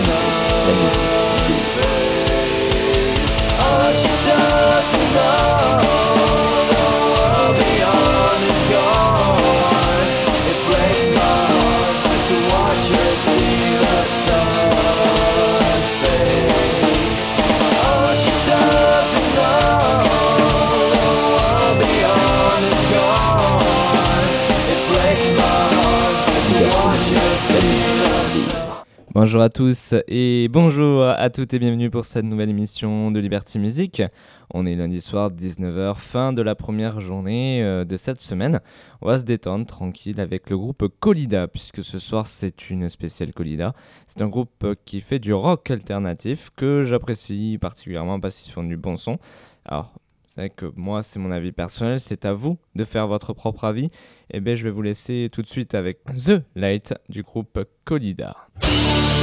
musique, la Bonjour à tous et bonjour à toutes et bienvenue pour cette nouvelle émission de Liberty Music. On est lundi soir 19h, fin de la première journée euh, de cette semaine. On va se détendre tranquille avec le groupe Colida puisque ce soir c'est une spéciale Colida. C'est un groupe qui fait du rock alternatif que j'apprécie particulièrement parce qu'ils font du bon son. Alors c'est vrai que moi, c'est mon avis personnel, c'est à vous de faire votre propre avis. Et bien, je vais vous laisser tout de suite avec The Light du groupe Colida.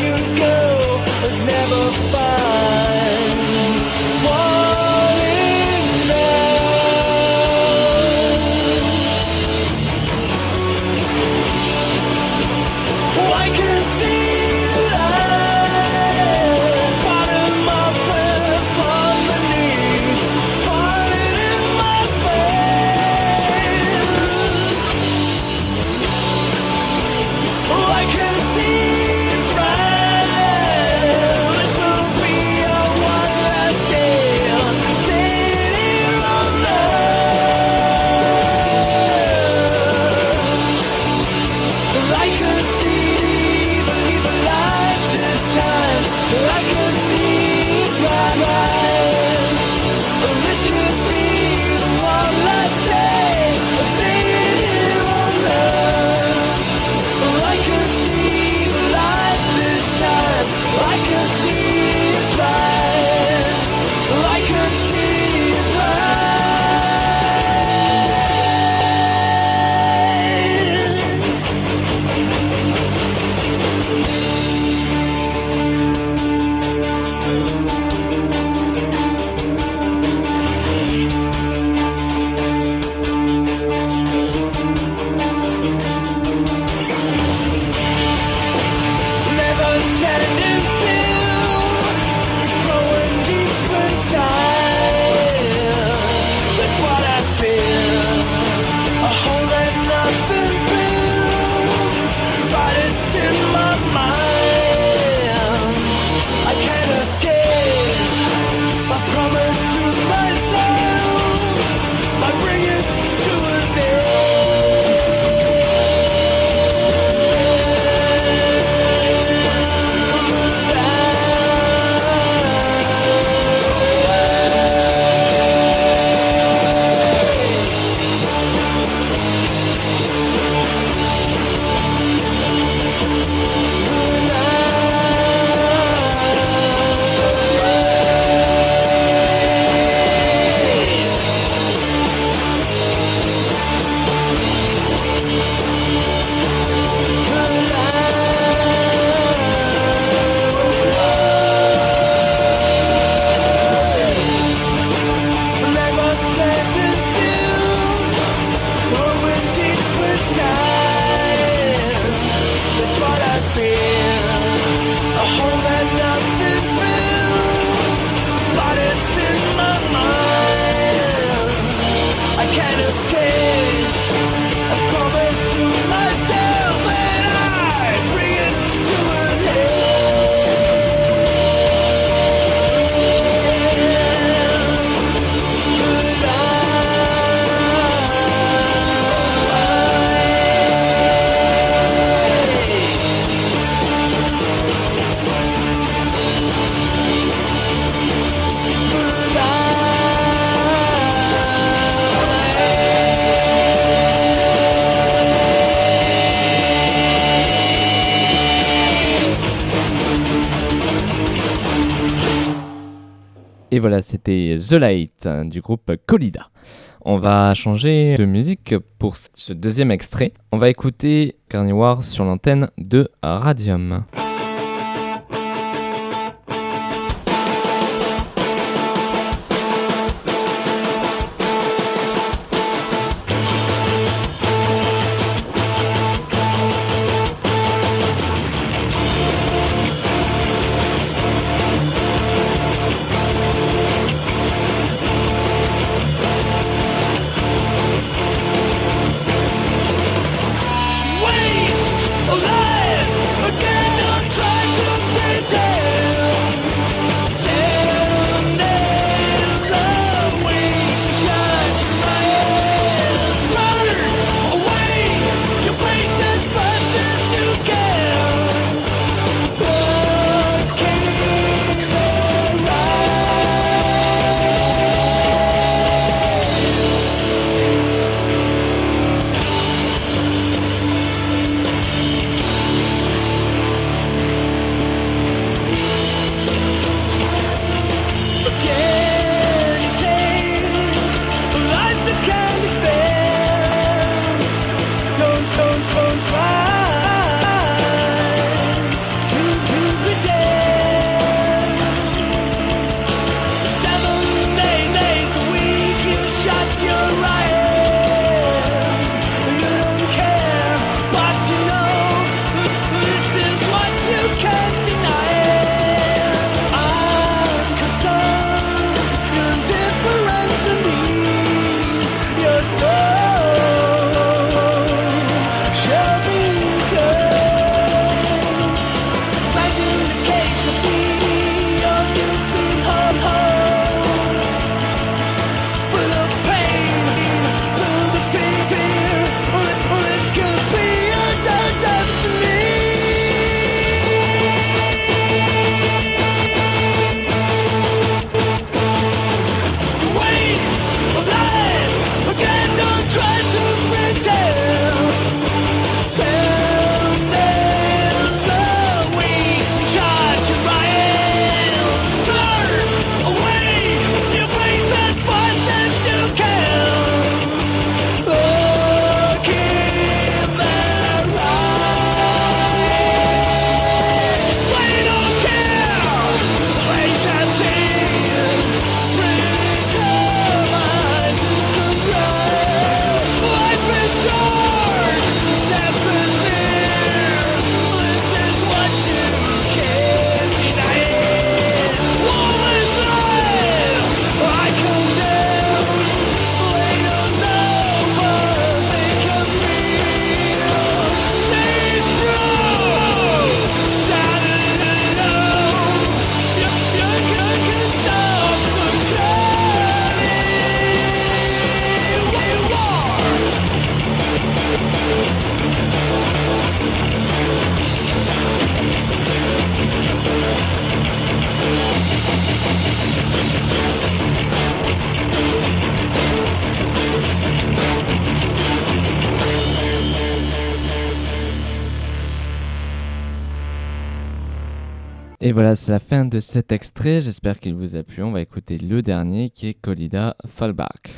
you go but never find. Et voilà, c'était The Light hein, du groupe Colida. On va changer de musique pour ce deuxième extrait. On va écouter Carnivore sur l'antenne de Radium. Et voilà, c'est la fin de cet extrait. J'espère qu'il vous a plu. On va écouter le dernier qui est Colida Fallback.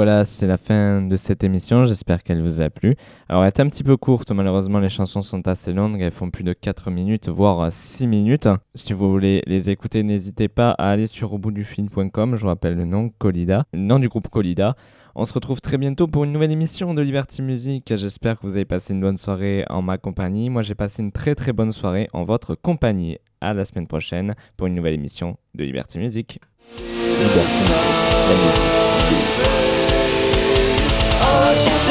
Voilà, c'est la fin de cette émission. J'espère qu'elle vous a plu. Alors, elle est un petit peu courte. Malheureusement, les chansons sont assez longues. Elles font plus de 4 minutes, voire 6 minutes. Si vous voulez les écouter, n'hésitez pas à aller sur auboutdufilm.com. Je vous rappelle le nom, Colida, le nom du groupe Colida. On se retrouve très bientôt pour une nouvelle émission de Liberty Music. J'espère que vous avez passé une bonne soirée en ma compagnie. Moi, j'ai passé une très très bonne soirée en votre compagnie. À la semaine prochaine pour une nouvelle émission de Liberty Music. Liberty Music, la. Oh,